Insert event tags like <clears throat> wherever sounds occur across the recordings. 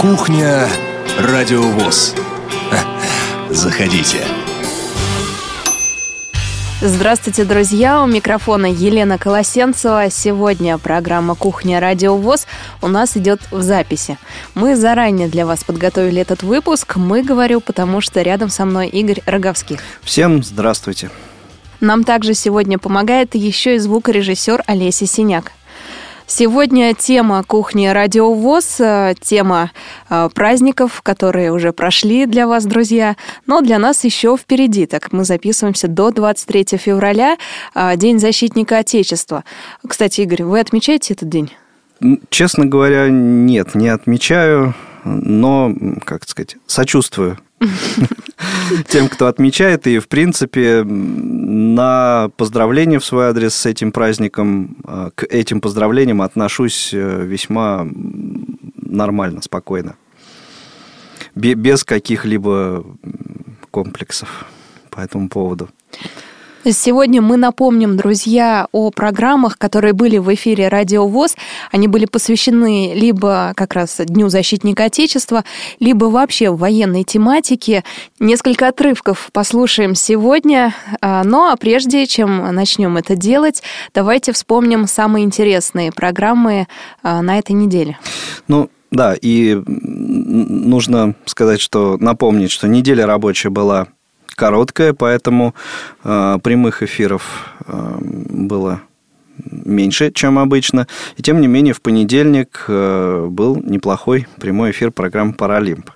Кухня Радиовоз. Заходите. Здравствуйте, друзья! У микрофона Елена Колосенцева. Сегодня программа «Кухня Радио ВОЗ» у нас идет в записи. Мы заранее для вас подготовили этот выпуск. Мы, говорю, потому что рядом со мной Игорь Роговских. Всем здравствуйте! Нам также сегодня помогает еще и звукорежиссер Олеся Синяк. Сегодня тема кухни Радиовоз, э, тема э, праздников, которые уже прошли для вас, друзья. Но для нас еще впереди, так мы записываемся до 23 февраля, э, День защитника Отечества. Кстати, Игорь, вы отмечаете этот день? Честно говоря, нет, не отмечаю, но, как сказать, сочувствую <laughs> тем, кто отмечает. И, в принципе, на поздравления в свой адрес с этим праздником, а, к этим поздравлениям отношусь э, весьма нормально, спокойно. Без каких-либо комплексов по этому поводу. Сегодня мы напомним, друзья, о программах, которые были в эфире Радио ВОЗ. Они были посвящены либо как раз Дню защитника Отечества, либо вообще военной тематике. Несколько отрывков послушаем сегодня. А, ну а прежде чем начнем это делать, давайте вспомним самые интересные программы а, на этой неделе. Ну, да, и нужно сказать, что напомнить, что неделя рабочая была короткая, поэтому э, прямых эфиров э, было меньше, чем обычно. И тем не менее, в понедельник э, был неплохой прямой эфир программы «Паралимп».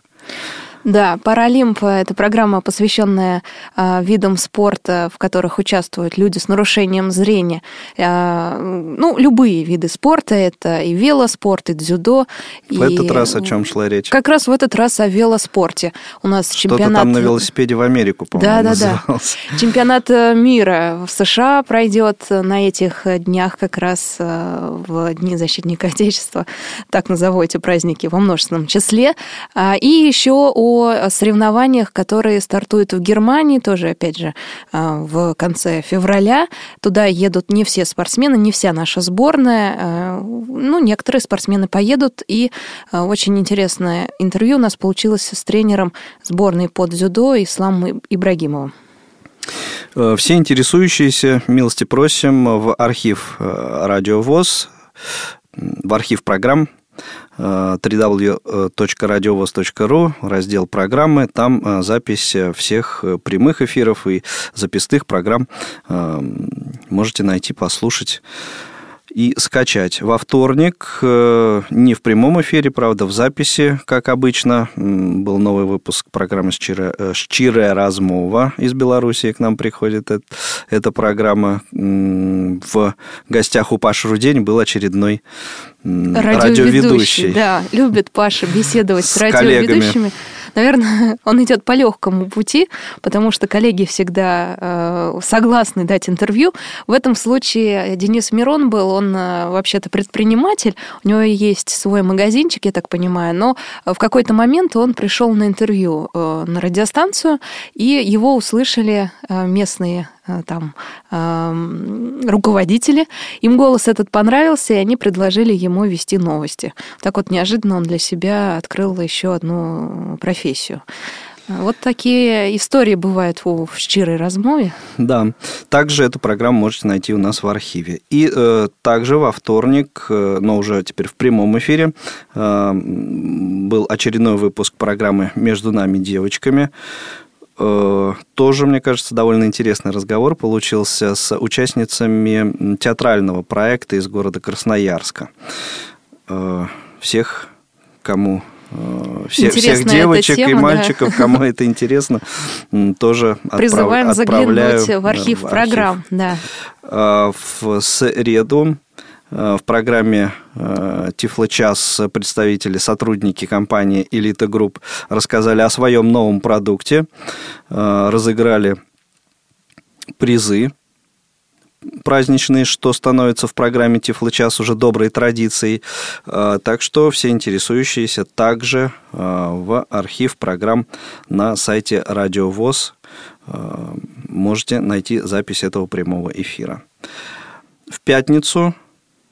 Да, Паралимп – это программа, посвященная а, видам спорта, в которых участвуют люди с нарушением зрения. А, ну, любые виды спорта – это и велоспорт, и дзюдо. В и... этот раз о чем шла речь? Как раз в этот раз о велоспорте. У нас Что-то чемпионат... там на велосипеде в Америку, по-моему, Да, да, да. Чемпионат э, мира в США пройдет на этих днях как раз э, в Дни защитника <laughs> Отечества, так назову эти праздники во множественном числе. А, и еще о о соревнованиях, которые стартуют в Германии, тоже, опять же, а, в конце февраля. Туда едут не все спортсмены, не вся наша сборная. А, ну, некоторые спортсмены поедут, и а, очень интересное интервью у нас получилось с тренером сборной под дзюдо Исламом Ибрагимовым. Э, все интересующиеся, милости просим в архив э, Радио ВОЗ, в архив программ www.radiovoz.ru, раздел программы. Там э, запись всех э, прямых эфиров и записных программ э, можете найти, послушать и скачать. Во вторник, не в прямом эфире, правда, в записи, как обычно, был новый выпуск программы «Щирая размова» из Белоруссии к нам приходит эта программа. В гостях у Паши Рудень был очередной радиоведущий. радиоведущий. Да, любит Паша беседовать с, с радиоведущими. Коллегами. Наверное, <laughs> он идет по легкому пути, потому что коллеги всегда э, согласны дать интервью. В этом случае Денис Мирон был, он э, вообще-то предприниматель, у него есть свой магазинчик, я так понимаю, но в какой-то момент он пришел на интервью э, на радиостанцию, и его услышали местные там руководители. Им голос этот понравился, и они предложили ему вести новости. Так вот, неожиданно он для себя открыл еще одну профессию профессию. Вот такие истории бывают в щирой размове. Да. Также эту программу можете найти у нас в архиве. И э, также во вторник, э, но уже теперь в прямом эфире, э, был очередной выпуск программы «Между нами девочками». Э, тоже, мне кажется, довольно интересный разговор получился с участницами театрального проекта из города Красноярска. Э, всех, кому Э, все, всех девочек тема, и мальчиков, да. кому <laughs> это интересно, тоже Призываем отправ, заглянуть в архив в программ. Да. Э, в среду э, в программе Тифлочас представители, сотрудники компании Элита Групп рассказали о своем новом продукте, разыграли призы праздничные, что становится в программе Тифлочас уже доброй традицией. Так что все интересующиеся также в архив программ на сайте Радио ВОЗ можете найти запись этого прямого эфира. В пятницу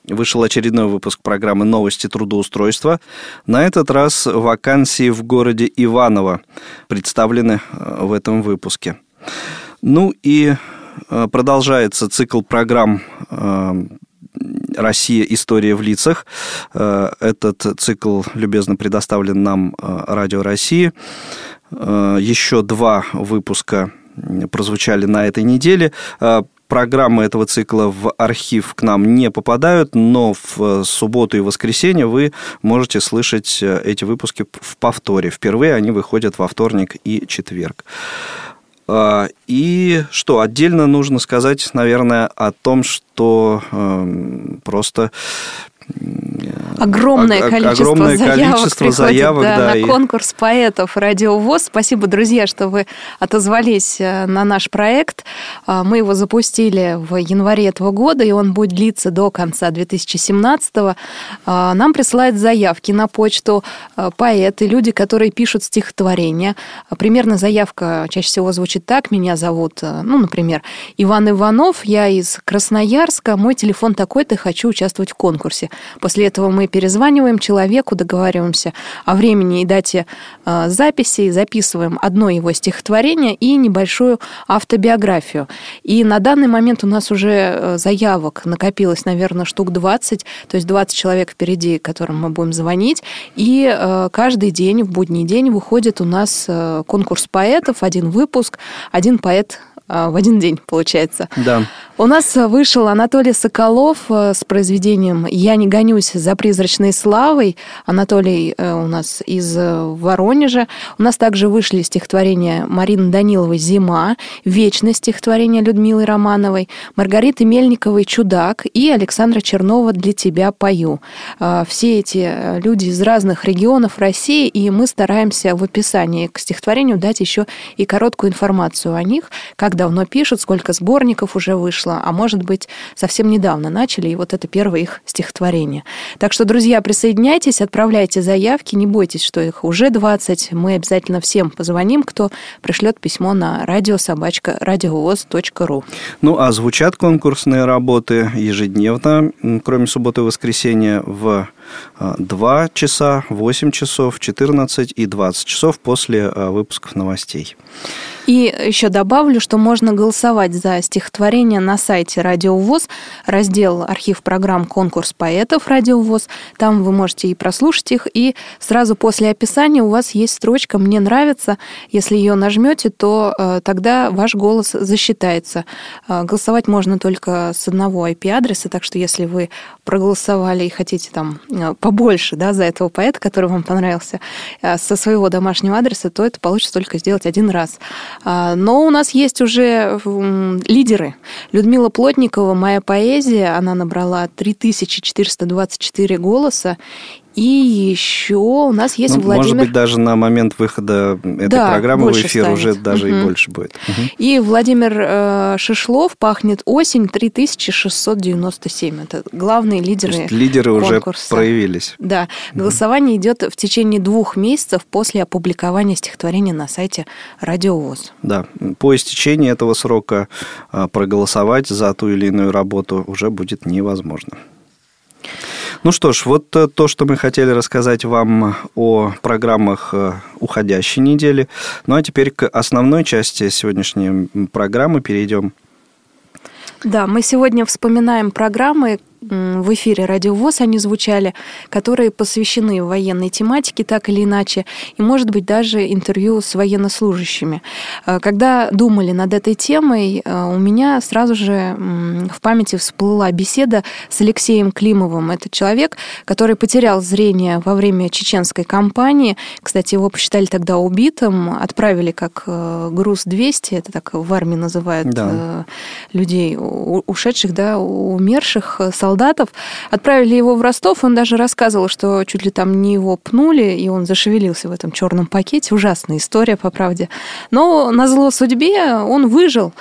вышел очередной выпуск программы «Новости трудоустройства». На этот раз вакансии в городе Иваново представлены э, в этом выпуске. Ну и э, продолжается цикл программ э, «Россия. История в лицах». Этот цикл любезно предоставлен нам Радио России. Еще два выпуска прозвучали на этой неделе программы этого цикла в архив к нам не попадают, но в э, субботу и воскресенье вы можете слышать э, эти выпуски в повторе. Впервые они выходят во вторник и четверг. А, и что, отдельно нужно сказать, наверное, о том, что эм, просто огромное количество огромное заявок количество приходит заявок, да, да, на и... конкурс поэтов «Радио ВОЗ». Спасибо, друзья, что вы отозвались э, на наш проект. А, мы его запустили в январе этого года, и он будет длиться до конца 2017 -го. А, нам присылают заявки на почту э, поэты, люди, которые пишут стихотворения. А, примерно заявка чаще всего звучит так. Меня зовут, э, ну, например, Иван Иванов, я из Красноярска, мой телефон такой-то, хочу участвовать в конкурсе. После этого мы перезваниваем человеку, договариваемся о времени и дате э, записи, записываем одно его стихотворение и небольшую автобиографию. И на данный момент у нас уже э, заявок накопилось, наверное, штук 20, то есть 20 человек впереди, которым мы будем звонить. И э, каждый день, в будний день, выходит у нас конкурс поэтов, один выпуск, один поэт в один день, получается. Да. У нас вышел Анатолий Соколов э, с произведением «Я не гонюсь за призрачной славой». Анатолий э, у нас из э, Воронежа. У нас также вышли стихотворения Марины Даниловой «Зима», «Вечность» стихотворение Людмилы Романовой, Маргариты Мельниковой «Чудак» и Александра Чернова «Для тебя пою». Все эти люди из разных регионов России, и мы стараемся в описании к стихотворению дать еще и короткую информацию о них, как давно пишут, сколько сборников уже вышло, вышло, а может быть, совсем недавно начали, и вот это первое их стихотворение. Так что, друзья, присоединяйтесь, отправляйте заявки, не бойтесь, что их уже 20. Мы обязательно всем позвоним, кто пришлет письмо на радиособачка радиовоз.ру. Ну, а звучат конкурсные работы ежедневно, кроме субботы и воскресенья, в 2 часа, 8 часов, 14 и 20 часов после а, выпусков новостей. И еще добавлю, что можно голосовать за стихотворение на сайте Радио ВОЗ, раздел «Архив программ конкурс поэтов Радио ВОЗ». Там вы можете и прослушать их, и сразу после описания у вас есть строчка «Мне нравится». Если ее нажмете, то э, тогда ваш голос засчитается. Э, голосовать можно только с одного IP-адреса, так что если вы проголосовали и хотите там э, побольше да, за этого поэта, который вам понравился, со своего домашнего адреса, то это получится только сделать один раз. А, но у нас есть уже лидеры. Людмила Плотникова «Моя поэзия», она набрала 3424 голоса, и еще у нас есть ну, Владимир... Может быть, даже на момент выхода этой да, программы в эфир станет. уже даже угу. и больше будет. Угу. И Владимир э, Шишлов «Пахнет осень» 3697. Это главные лидеры То есть лидеры конкурса. уже проявились. Да. Голосование угу. идет в течение двух месяцев после опубликования стихотворения на сайте Радиовоз. Да. По истечении этого срока э, проголосовать за ту или иную работу уже будет невозможно. Ну что ж, вот э, то, что мы хотели рассказать вам о программах э, уходящей недели. Ну а теперь к основной части сегодняшней программы перейдем. Да, мы сегодня вспоминаем программы, в эфире Радио ВОЗ они звучали, которые посвящены военной тематике так или иначе, и, может быть, даже интервью с военнослужащими. Э, когда думали над этой темой, э, у меня сразу же в памяти всплыла беседа с Алексеем Климовым. Это человек, который потерял зрение во время чеченской кампании. Кстати, его посчитали тогда убитым, отправили как э, груз 200, это так в армии называют да. людей, ушедших, да, умерших солдат солдатов. Отправили его в Ростов, он даже рассказывал, что чуть ли там не его пнули, и он зашевелился в этом черном пакете. Ужасная история, по правде. Но на зло судьбе он выжил.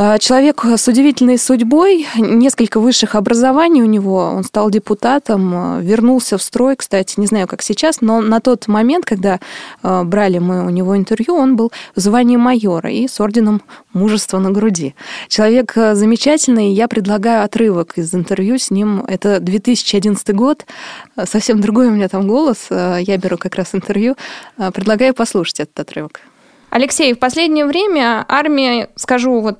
А, человек с удивительной судьбой, несколько высших образований у него, он стал депутатом, вернулся в строй, кстати, не знаю, как сейчас, но на тот момент, когда а, брали мы у него интервью, он был в звании майора и с орденом мужества на груди. Человек а, замечательный, я предлагаю отрывок из интервью с ним. Это 2011 год, совсем другой у меня там голос, я беру как раз интервью. Предлагаю послушать этот отрывок. Алексей, в последнее время армия, скажу вот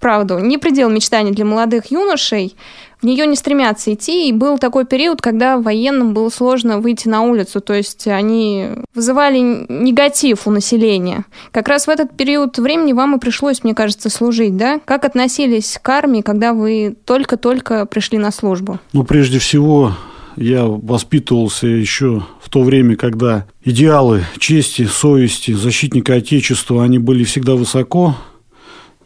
правду, не предел мечтаний для молодых юношей. В нее не стремятся идти, и был такой период, когда военным было сложно выйти на улицу, то есть они вызывали негатив у населения. Как раз в этот период времени вам и пришлось, мне кажется, служить, да? Как относились к армии, когда вы только-только пришли на службу? Ну, прежде всего, я воспитывался еще в то время, когда идеалы чести, совести, защитника Отечества, они были всегда высоко,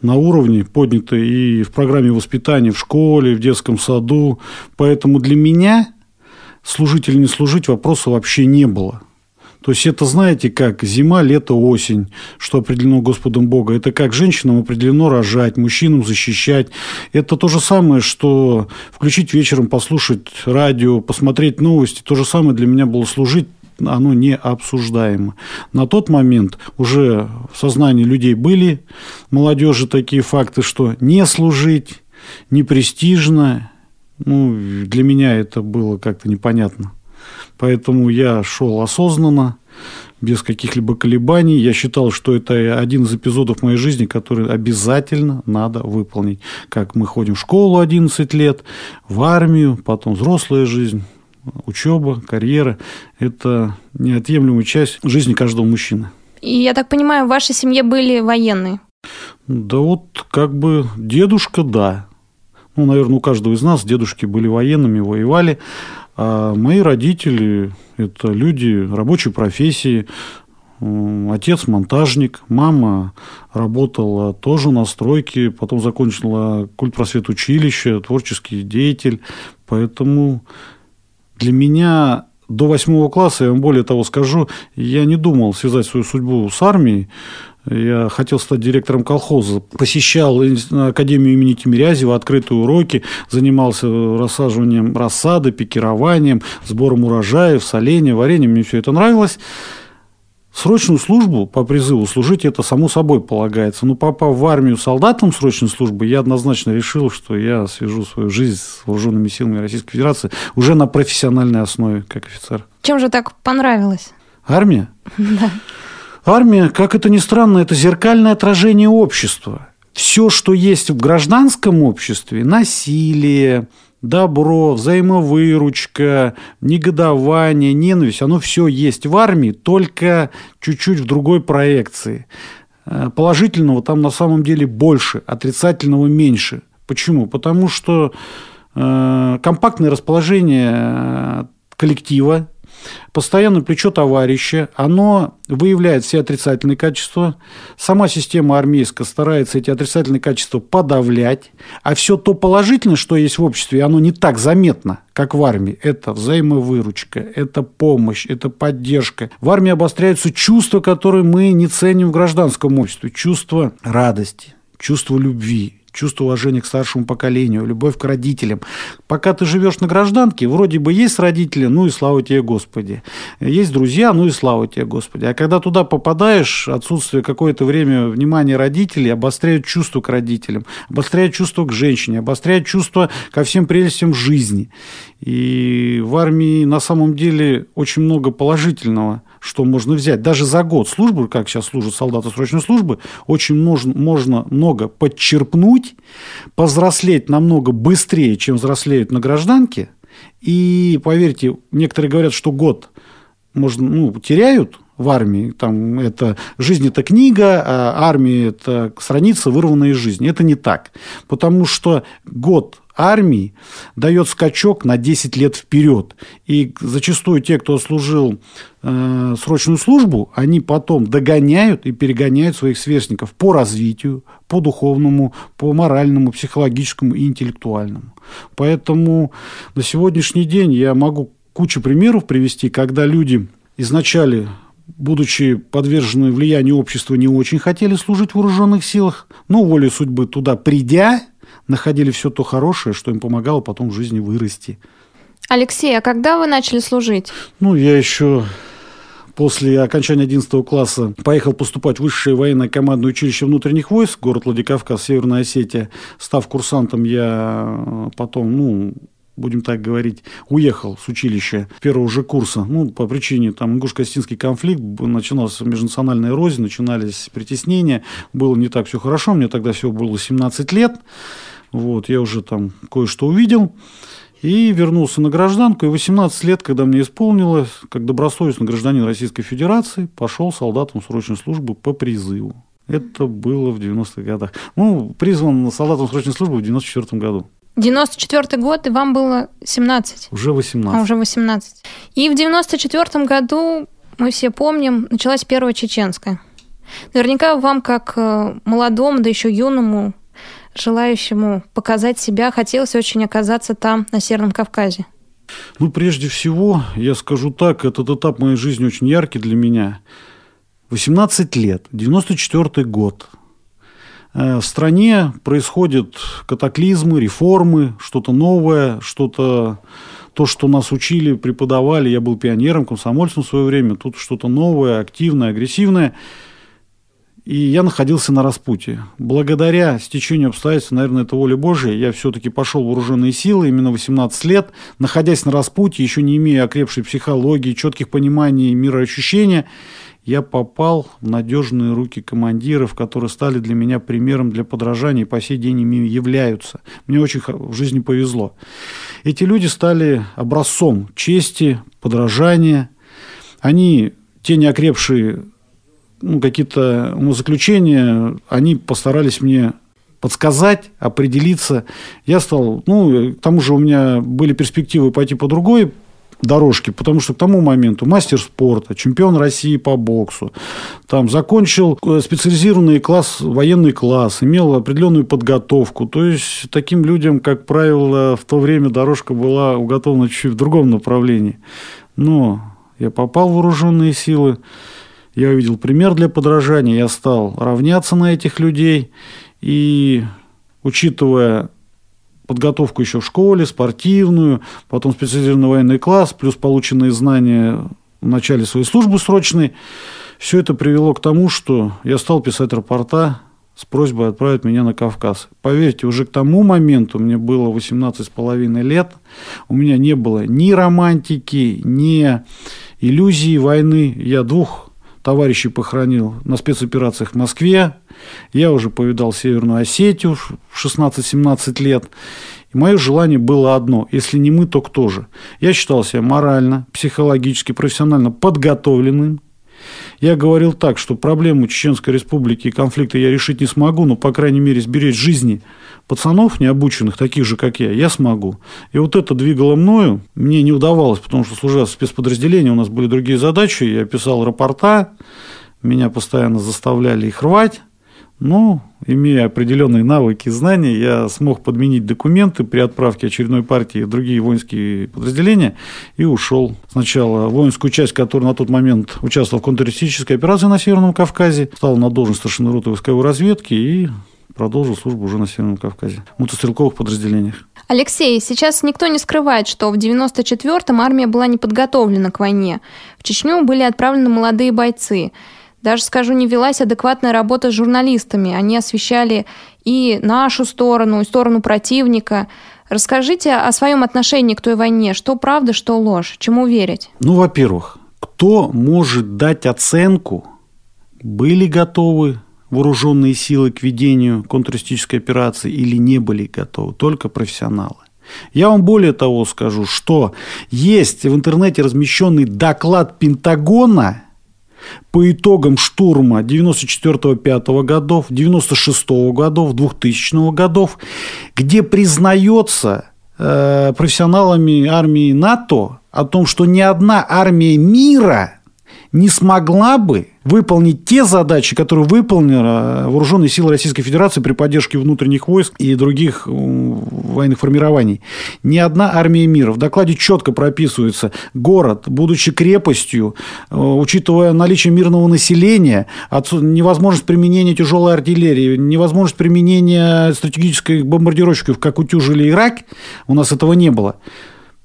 на уровне подняты и в программе воспитания в школе, в детском саду. Поэтому для меня служить или не служить вопроса вообще не было. То есть это, знаете, как зима, лето, осень, что определено Господом Бога. Это как женщинам определено рожать, мужчинам защищать. Это то же самое, что включить вечером, послушать радио, посмотреть новости. То же самое для меня было служить оно не обсуждаемо. На тот момент уже в сознании людей были молодежи такие факты, что не служить, не престижно. Ну, для меня это было как-то непонятно. Поэтому я шел осознанно, без каких-либо колебаний. Я считал, что это один из эпизодов моей жизни, который обязательно надо выполнить. Как мы ходим в школу 11 лет, в армию, потом взрослая жизнь, учеба, карьера – это неотъемлемая часть жизни каждого мужчины. И я так понимаю, в вашей семье были военные? Да вот как бы дедушка, да. Ну, наверное, у каждого из нас дедушки были военными, воевали. А мои родители – это люди рабочей профессии. Отец монтажник, мама работала тоже на стройке, потом закончила культпросвет училище, творческий деятель. Поэтому для меня до восьмого класса, я вам более того скажу, я не думал связать свою судьбу с армией. Я хотел стать директором колхоза, посещал Академию имени Тимирязева, открытые уроки, занимался рассаживанием рассады, пикированием, сбором урожаев, солением, вареньем. Мне все это нравилось. Срочную службу по призыву служить это само собой полагается. Но попав в армию солдатом срочной службы, я однозначно решил, что я свяжу свою жизнь с вооруженными силами Российской Федерации уже на профессиональной основе, как офицер. Чем же так понравилось? Армия? <laughs> Да. Армия, как это ни странно, это зеркальное отражение общества. Все, что есть в гражданском обществе, насилие, добро, взаимовыручка, негодование, ненависть, оно все есть в армии, только чуть-чуть в другой проекции. Э, положительного там на самом деле больше, отрицательного меньше. Почему? Потому что э, компактное расположение э, коллектива, Постоянное плечо товарища, оно выявляет все отрицательные качества. Сама система армейская старается эти отрицательные качества подавлять. А все то положительное, что есть в обществе, оно не так заметно, как в армии. Это взаимовыручка, это помощь, это поддержка. В армии обостряются чувства, которые мы не ценим в гражданском обществе. Чувство радости, чувство любви, чувство уважения к старшему поколению, любовь к родителям. Пока ты живешь на гражданке, вроде бы есть родители, ну и слава тебе, Господи. Есть друзья, ну и слава тебе, Господи. А когда туда попадаешь, отсутствие какое-то время внимания родителей обостряет чувство к родителям, обостряет чувство к женщине, обостряет чувство ко всем прелестям жизни. И в армии на самом деле очень много положительного – что можно взять. Даже за год службы, как сейчас служат солдаты срочной службы, очень можно, можно много подчерпнуть, повзрослеть намного быстрее, чем взрослеют на гражданке. И поверьте, некоторые говорят, что год можно, ну, теряют в армии. Там это жизнь это книга, а армия это страница, вырванная из жизни. Это не так. Потому что год армии дает скачок на 10 лет вперед. И зачастую те, кто служил э, срочную службу, они потом догоняют и перегоняют своих сверстников по развитию, по духовному, по моральному, психологическому и интеллектуальному. Поэтому на сегодняшний день я могу кучу примеров привести, когда люди изначально будучи подвержены влиянию общества, не очень хотели служить в вооруженных силах, но волей судьбы туда придя, находили все то хорошее, что им помогало потом в жизни вырасти. Алексей, а когда вы начали служить? Ну, я еще после окончания 11 класса поехал поступать в высшее военное командное училище внутренних войск, город Владикавказ, Северная Осетия. Став курсантом, я потом, ну, будем так говорить, уехал с училища первого же курса. Ну, по причине там ингуш-костинский конфликт, начинался межнациональная рознь, начинались притеснения, было не так все хорошо, мне тогда всего было 17 лет, вот, я уже там кое-что увидел. И вернулся на гражданку. И 18 лет, когда мне исполнилось, как добросовестный гражданин Российской Федерации, пошел солдатом срочной службы по призыву. Это было в 90-х годах. Ну, призван солдатом срочной службы в 94 году. 94 год, и вам было 17. Уже 18. А, уже 18. И в 94 году, мы все помним, началась Первая Чеченская. Наверняка вам, как э, молодому, да еще юному, желающему показать себя, хотелось очень оказаться там, на Северном Кавказе. Ну, прежде всего, я скажу так, этот этап моей жизни очень яркий для меня. 18 лет, 94 год – в стране происходят катаклизмы, реформы, что-то новое, что-то то, что нас учили, преподавали. Я был пионером, комсомольцем в свое время. Тут что-то новое, активное, агрессивное. И я находился на распутье. Благодаря стечению обстоятельств, наверное, это воля Божья, я все-таки пошел в вооруженные силы именно 18 лет, находясь на распутье, еще не имея окрепшей психологии, четких пониманий мироощущения, я попал в надежные руки командиров, которые стали для меня примером для подражания и по сей день ими являются. Мне очень в жизни повезло. Эти люди стали образцом чести, подражания. Они, те неокрепшие ну, какие-то умозаключения, они постарались мне подсказать, определиться. Я стал, ну, к тому же у меня были перспективы пойти по другой дорожки, потому что к тому моменту мастер спорта, чемпион России по боксу, там закончил э, специализированный класс, военный класс, имел определенную подготовку. То есть таким людям, как правило, в то время дорожка была уготована чуть-чуть в другом направлении. Но я попал в вооруженные силы, я увидел пример для подражания, я стал равняться на этих людей и учитывая подготовку еще в школе, спортивную, потом специализированный военный класс, плюс полученные знания в начале своей службы срочной. Все это привело к тому, что я стал писать рапорта с просьбой отправить меня на Кавказ. Поверьте, уже к тому моменту мне было 18 с половиной лет, у меня не было ни романтики, ни иллюзии войны. Я двух товарищей похоронил на спецоперациях в Москве. Я уже повидал Северную Осетию в 16-17 лет. И мое желание было одно. Если не мы, то кто же? Я считал себя морально, психологически, профессионально подготовленным. Я говорил так, что проблему Чеченской Республики и конфликта я решить не смогу, но, по крайней мере, сберечь жизни пацанов, необученных, таких же, как я, я смогу. И вот это двигало мною. Мне не удавалось, потому что, служа в спецподразделении, у нас были другие задачи. Я писал рапорта, меня постоянно заставляли их рвать. Но, имея определенные навыки и знания, я смог подменить документы при отправке очередной партии в другие воинские подразделения и ушел сначала воинскую часть, которая на тот момент участвовала в контртеррористической операции на Северном Кавказе, стал на должность старшины роты войсковой разведки и продолжил службу уже на Северном Кавказе, в мотострелковых подразделениях. Алексей, сейчас никто не скрывает, что в 94-м армия была не подготовлена к войне. В Чечню были отправлены молодые бойцы. Даже, скажу, не велась адекватная работа с журналистами. Они освещали и нашу сторону, и сторону противника. Расскажите о своем отношении к той войне. Что правда, что ложь? Чему верить? Ну, во-первых, кто может дать оценку, были готовы вооруженные силы к ведению контртеррористической операции или не были готовы, только профессионалы. Я вам более того скажу, что есть в интернете размещенный доклад Пентагона по итогам штурма 94-5 годов, 96-го годов, 2000 годов, где признается э, профессионалами армии НАТО о том, что ни одна армия мира не смогла бы выполнить те задачи, которые выполнили вооруженные силы Российской Федерации при поддержке внутренних войск и других военных формирований. Ни одна армия мира. В докладе четко прописывается город, будучи крепостью, э, учитывая наличие мирного населения, невозможность применения тяжелой артиллерии, невозможность применения стратегических бомбардировщиков, как утюжили Ирак, у нас этого не было.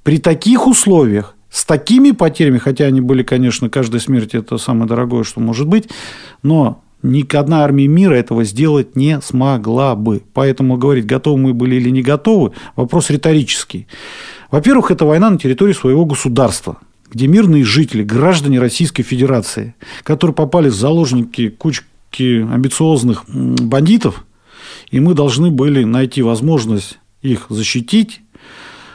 При таких условиях с такими потерями, хотя они были, конечно, каждая смерть это самое дорогое, что может быть, но ни одна армия мира этого сделать не смогла бы. Поэтому говорить, готовы мы были или не готовы, вопрос риторический. Во-первых, это война на территории своего государства, где мирные жители, граждане Российской Федерации, которые попали в заложники кучки амбициозных бандитов, и мы должны были найти возможность их защитить,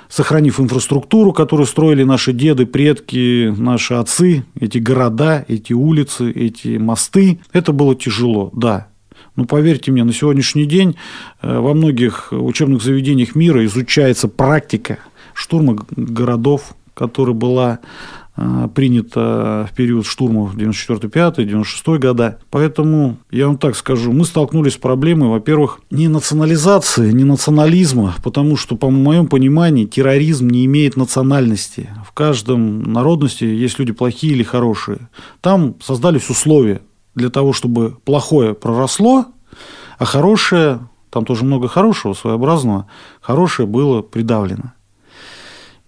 сохранив инфраструктуру, которую строили наши деды, предки, наши отцы, эти города, эти улицы, эти мосты. Это было тяжело, да. Но поверьте мне, на сегодняшний день э, во многих учебных заведениях мира изучается практика штурма городов, которая была принято в период штурмов 94-5-96 года. Поэтому я вам так скажу, мы столкнулись с проблемой, во-первых, не национализации, не национализма, потому что, по моему пониманию, терроризм не имеет национальности. В каждом народности есть люди плохие или хорошие. Там создались условия для того, чтобы плохое проросло, а хорошее, там тоже много хорошего, своеобразного, хорошее было придавлено.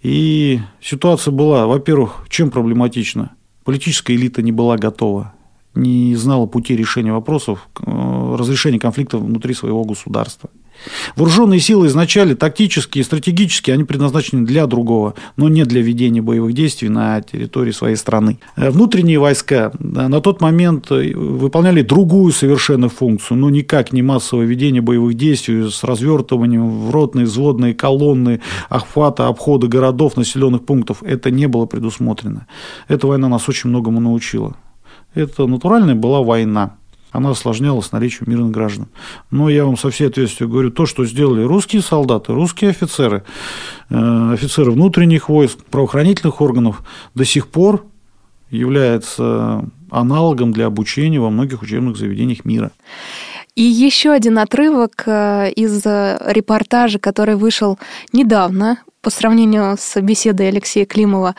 И ситуация была, во-первых, чем проблематична? Политическая элита не была готова, не знала пути решения вопросов, э, разрешения конфликтов внутри своего государства. Вооруженные силы изначально тактические, стратегические, они предназначены для другого, но не для ведения боевых действий на территории своей страны. Э, внутренние войска на тот момент э, выполняли другую совершенно функцию, но никак не массовое ведение боевых действий с развертыванием в ротные, взводные колонны, охвата, обхода городов, населенных пунктов. Это не было предусмотрено. Эта война нас очень многому научила. Это натуральная была война она осложнялась наличием мирных граждан. Но я вам со всей ответственностью говорю, то, что сделали русские солдаты, русские офицеры, э, офицеры внутренних войск, правоохранительных органов, до сих пор является аналогом для обучения во многих учебных заведениях мира. И еще один отрывок э, из репортажа, который вышел недавно по сравнению с беседой Алексея Климова,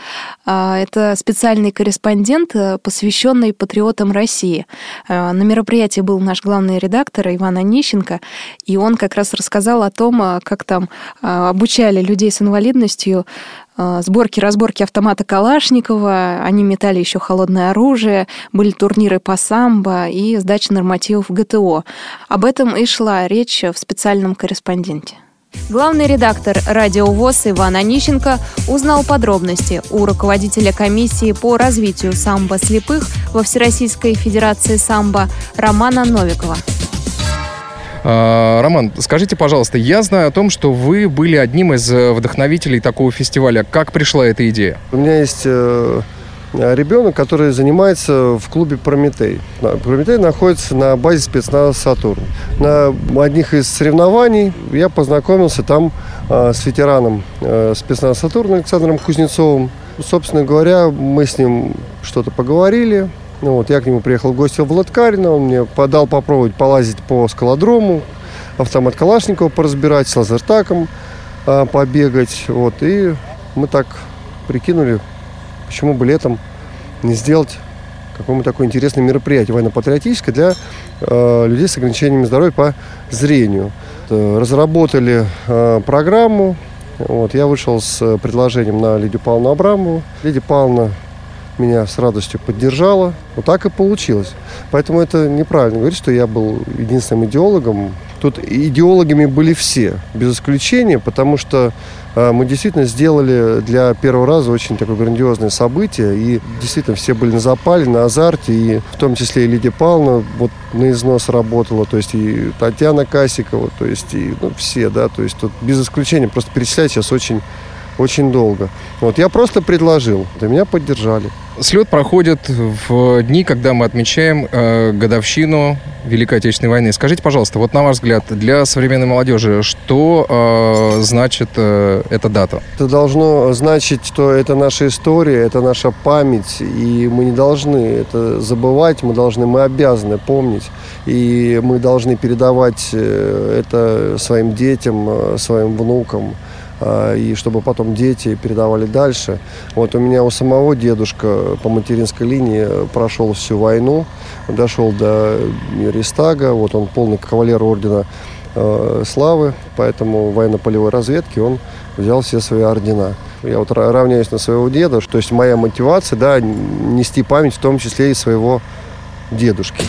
а, это специальный корреспондент, э, посвященный патриотам России. А, на мероприятии был наш главный редактор Иван Онищенко, и он как раз рассказал о том, а, как там обучали людей с инвалидностью сборки, разборки автомата Калашникова, они метали еще холодное оружие, были турниры по самбо и сдача нормативов ГТО. Об этом и шла речь в специальном корреспонденте. Главный редактор «Радио ВОЗ» Иван Онищенко узнал подробности у руководителя комиссии по развитию самбо слепых во Всероссийской Федерации самбо Романа Новикова. А, Роман, скажите, пожалуйста, я знаю о том, что вы были одним из э, вдохновителей такого фестиваля. Как пришла эта идея? У меня есть э, ребенок, который занимается в клубе «Прометей». «Прометей» находится на базе спецназа «Сатурн». На одних из соревнований я познакомился там э, с ветераном э, спецназа «Сатурн» Александром Кузнецовым. Собственно говоря, мы с ним что-то поговорили. Ну, вот, я к нему приехал в гости в Латкарино, он мне подал попробовать полазить по скалодрому, автомат Калашникова поразбирать, с лазертаком э, побегать. Вот, и мы так прикинули, почему бы летом не сделать какое-нибудь такое интересное мероприятие военно-патриотическое для э, людей с ограничениями здоровья по зрению. Э, разработали э, программу. Вот, я вышел с предложением на Лидию Павловну Абрамову. Лидия Павловна меня с радостью поддержала. Вот так и получилось. Поэтому это неправильно говорить, что я был единственным идеологом. Тут идеологами были все, без исключения, потому что э, мы действительно сделали для первого раза очень такое грандиозное событие. И действительно все были на запале, на азарте. И в том числе и Лидия Павловна вот на износ работала. То есть и Татьяна Касикова, то есть и ну, все, да. То есть тут без исключения просто перечислять сейчас очень очень долго. Вот я просто предложил, и меня поддержали. Слет проходит в дни, когда мы отмечаем э, годовщину Великой Отечественной войны. Скажите, пожалуйста, вот на ваш взгляд, для современной молодежи, что э, значит э, эта дата? Это должно значить, что это наша история, это наша память, и мы не должны это забывать, мы должны, мы обязаны помнить, и мы должны передавать э, это своим детям, э, своим внукам. А, и чтобы потом дети передавали дальше. Вот у меня у самого дедушка по материнской линии прошел всю войну, дошел до Рестага, вот он полный кавалер ордена э, славы, поэтому военно-полевой разведки он взял все свои ордена. Я вот равняюсь на своего деда, то есть моя мотивация, да, нести память в том числе и своего дедушки.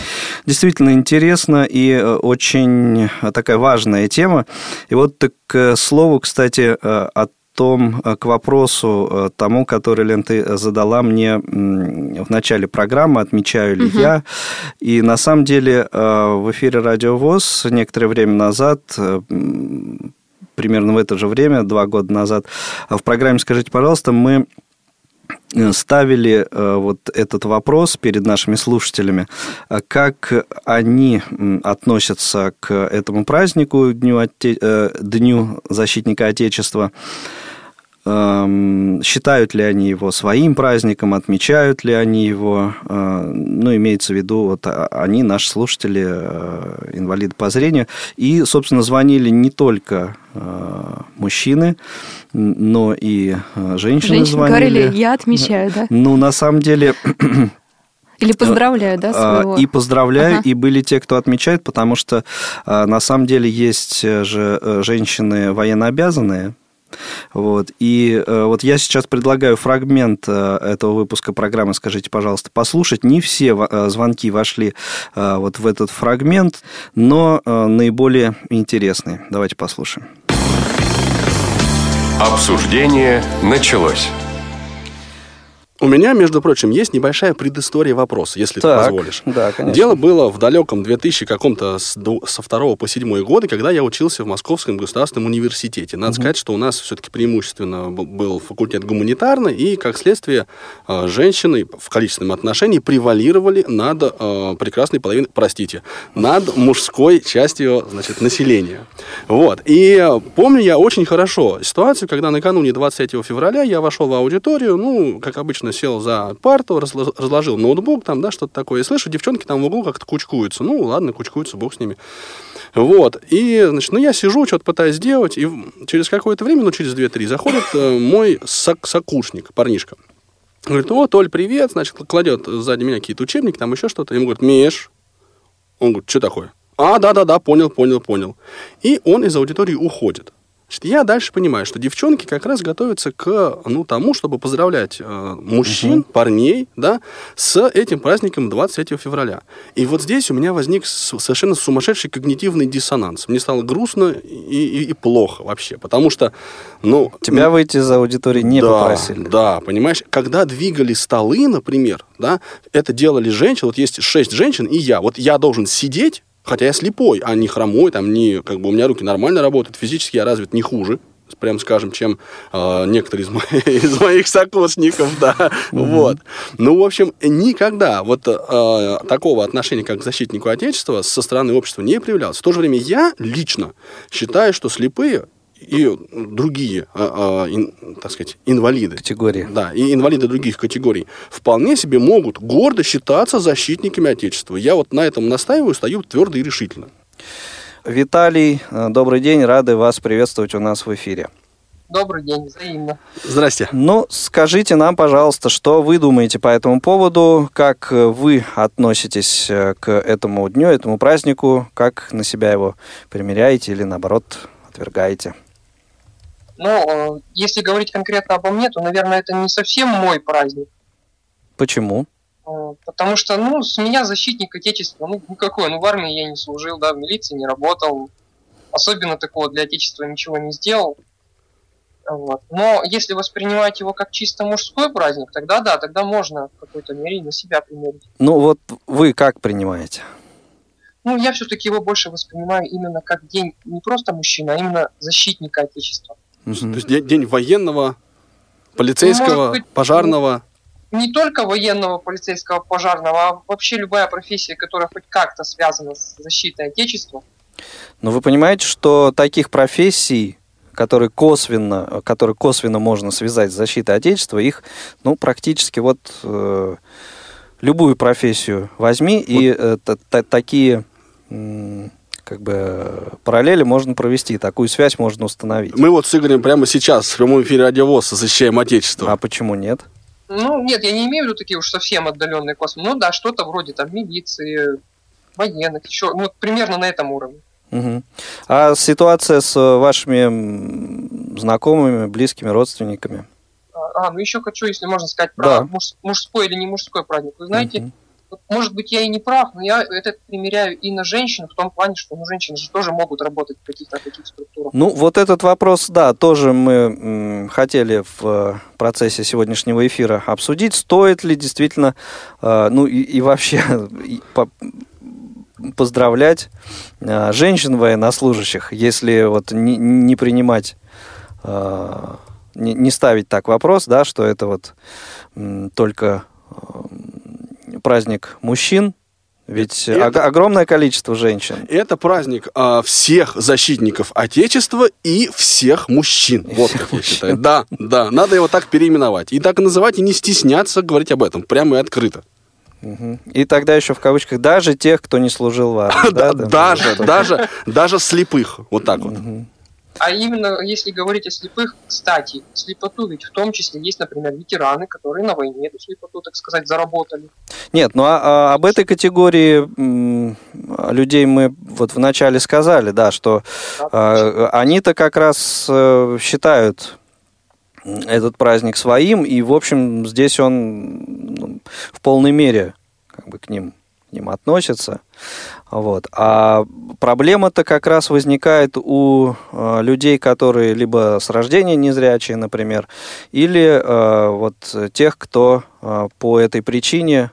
Действительно интересно и э, очень такая важная тема. И вот к слову, кстати, э, о том, э, к вопросу тому, который, Лен, ты задала мне в начале программы, отмечаю ли угу. я. И на самом деле в эфире Радио ВОЗ некоторое время назад примерно в это же время, два года назад, в программе «Скажите, пожалуйста», мы Э, ставили э, вот этот вопрос перед нашими слушателями, э, как они относятся к этому празднику, Дню, Дню защитника Отечества, считают ли они его своим праздником, отмечают ли они его, э, ну, имеется в виду, вот а, они, наши слушатели, э, инвалиды по зрению, и, собственно, звонили не только э, мужчины, но и женщины Женщины звонили. говорили, я отмечаю, да? Ну, на самом деле... <clears throat> Или поздравляю, да, своего? И поздравляю, ага. и были те, кто отмечает, потому что на самом деле есть же женщины военнообязанные, вот. И э, вот я сейчас предлагаю фрагмент э, этого выпуска программы «Скажите, пожалуйста», послушать. Не все э, звонки вошли э, вот в этот фрагмент, но э, наиболее интересные. Давайте послушаем. Обсуждение началось. У меня, между прочим, есть небольшая предыстория вопроса, если так, ты позволишь. Да, конечно. Дело было в далеком 2000 каком-то со второго по седьмой годы, когда я учился в Московском государственном университете. Надо угу. сказать, что у нас все-таки преимущественно был факультет гуманитарный, и, как следствие, э, женщины в количественном отношении превалировали над э, прекрасной половиной, простите, над мужской частью, значит, населения. Вот. И помню я очень хорошо ситуацию, когда накануне 23 февраля я вошел в аудиторию, ну, как обычно, спокойно сел за парту, разложил ноутбук, там, да, что-то такое. И слышу, девчонки там в углу как-то кучкуются. Ну, ладно, кучкуются, бог с ними. Вот. И, значит, ну, я сижу, что-то пытаюсь сделать, и через какое-то время, ну, через 2-3, заходит э, мой сок сокурсник, парнишка. Говорит, о, Толь, привет, значит, кладет сзади меня какие-то учебники, там еще что-то. Ему говорит, Миш. Он говорит, что такое? А, да-да-да, понял, понял, понял. И он из аудитории уходит. Значит, я дальше понимаю, что девчонки как раз готовятся к ну, тому, чтобы поздравлять э, мужчин, угу. парней, да, с этим праздником 23 февраля. И вот здесь у меня возник совершенно сумасшедший когнитивный диссонанс. Мне стало грустно и, и, и плохо вообще, потому что, ну... Тебя ну, выйти из аудитории не да, попросили. Да, понимаешь, когда двигали столы, например, да, это делали женщины, вот есть шесть женщин и я, вот я должен сидеть Хотя я слепой, а не хромой, там не, как бы у меня руки нормально работают, физически я развит не хуже, прям скажем, чем э, некоторые из, моих, <laughs> из моих сокурсников, да, mm-hmm. вот. Ну, в общем, никогда вот э, такого отношения, как к защитнику Отечества, со стороны общества не проявлялось. В то же время я лично считаю, что слепые и другие, а, а, так сказать, инвалиды. Категории. Да, и инвалиды других категорий вполне себе могут гордо считаться защитниками Отечества. Я вот на этом настаиваю, стою твердо и решительно. Виталий, э, добрый день, рады вас приветствовать у нас в эфире. Добрый день, взаимно. Здрасте. Ну, скажите нам, пожалуйста, что вы думаете по этому поводу, как вы относитесь э, к этому дню, этому празднику, как на себя его примеряете или, наоборот, отвергаете? Ну, э, если говорить конкретно обо мне, то, наверное, это не совсем мой праздник. Почему? Э, потому что, ну, с меня защитник Отечества, ну, никакой, ну, в армии я не служил, да, в милиции не работал, особенно такого для Отечества ничего не сделал. Вот. Но если воспринимать его как чисто мужской праздник, тогда да, тогда можно в какой-то мере на себя примерить. Ну вот вы как принимаете? Ну, я все-таки его больше воспринимаю именно как день не просто мужчины, а именно защитника Отечества. То есть день, день военного, полицейского, Может быть, пожарного. Не только военного, полицейского, пожарного, а вообще любая профессия, которая хоть как-то связана с защитой Отечества. Но вы понимаете, что таких профессий, которые косвенно, которые косвенно можно связать с защитой Отечества, их ну, практически вот э, любую профессию возьми, и э, та- та- такие м, как бы параллели можно провести, такую связь можно установить. Мы вот с Игорем прямо сейчас в прямом эфире Радиовоз защищаем Отечество. А почему нет? Ну, нет, я не имею в виду такие уж совсем отдаленные космы. Ну да, что-то вроде там милиции, военных, еще, ну, вот примерно на этом уровне. Мгм. А ситуация с э, вашими знакомыми, близкими, родственниками? А, а, ну еще хочу, если можно сказать, про Да. муж- мужской или не мужской праздник. Вы знаете, Мгм. Может быть, я и не прав, но я это примеряю и на женщин, в том плане, что ну, женщины же тоже могут работать в каких-то таких структурах. Ну, вот этот вопрос, да, тоже мы хотели в э, процессе сегодняшнего эфира обсудить. Стоит ли действительно, э, ну и, и вообще <laughs> и по- поздравлять э, женщин военнослужащих, если вот не, не принимать, не, не ставить так вопрос, да, что это вот только праздник мужчин, ведь Это- ог- огромное количество женщин. Это праздник а, всех защитников Отечества и всех мужчин. Вот как я считаю. Да, да, надо его так переименовать. И так и называть, и не стесняться говорить об этом, прямо и открыто. И тогда еще в кавычках даже тех, кто не служил в армии. <laughs> да, Даже, даже, даже слепых. Вот так вот. А именно, если говорить о слепых, кстати, слепоту ведь в том числе есть, например, ветераны, которые на войне эту слепоту, так сказать, заработали. Нет, ну а, а об этой категории людей мы вот вначале сказали, да, что а, они-то как раз э, считают этот праздник своим, и, в общем, здесь он ну, в полной мере как бы к ним, к ним относится. Вот. А проблема-то как раз возникает у э, людей, которые либо с рождения незрячие, например, или э, вот тех, кто э, по этой причине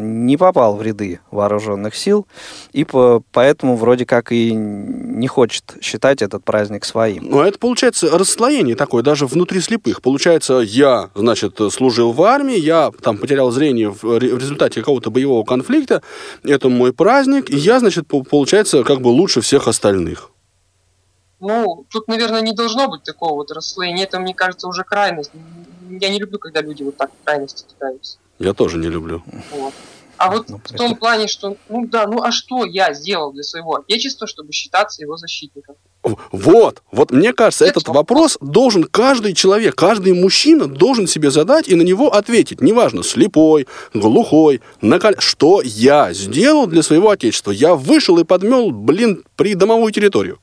не попал в ряды вооруженных сил, и по- поэтому вроде как и не хочет считать этот праздник своим. Но это получается расслоение такое, даже внутри слепых. Получается, я, значит, служил в армии, я там потерял зрение в в результате какого-то боевого конфликта, это мой праздник, и я, значит, по- получается, как бы лучше всех остальных. Ну, тут, наверное, не должно быть такого вот расслоения. Это, мне кажется, уже крайность. Я не люблю, когда люди вот так в крайности кидаются. Я тоже не люблю. Вот. А вот Ну, в том это- плане, что, ну да, ну а что я сделал для своего отечества, чтобы считаться его защитником? Вот, вот мне кажется, Это этот вопрос должен каждый человек, каждый мужчина должен себе задать и на него ответить. Неважно, слепой, глухой, наколь... что я сделал для своего отечества. Я вышел и подмел, блин, придомовую территорию.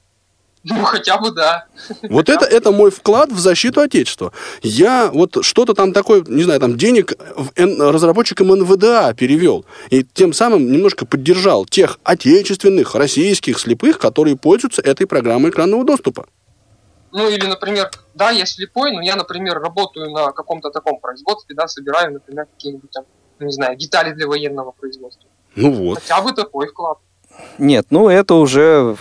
Ну, хотя бы да. Вот это, это мой вклад в защиту Отечества. Я вот что-то там такое, не знаю, там денег разработчикам НВДА перевел. И тем самым немножко поддержал тех отечественных, российских слепых, которые пользуются этой программой экранного доступа. Ну, или, например, да, я слепой, но я, например, работаю на каком-то таком производстве, да, собираю, например, какие-нибудь там, не знаю, детали для военного производства. Ну вот. Хотя бы такой вклад. Нет, ну это уже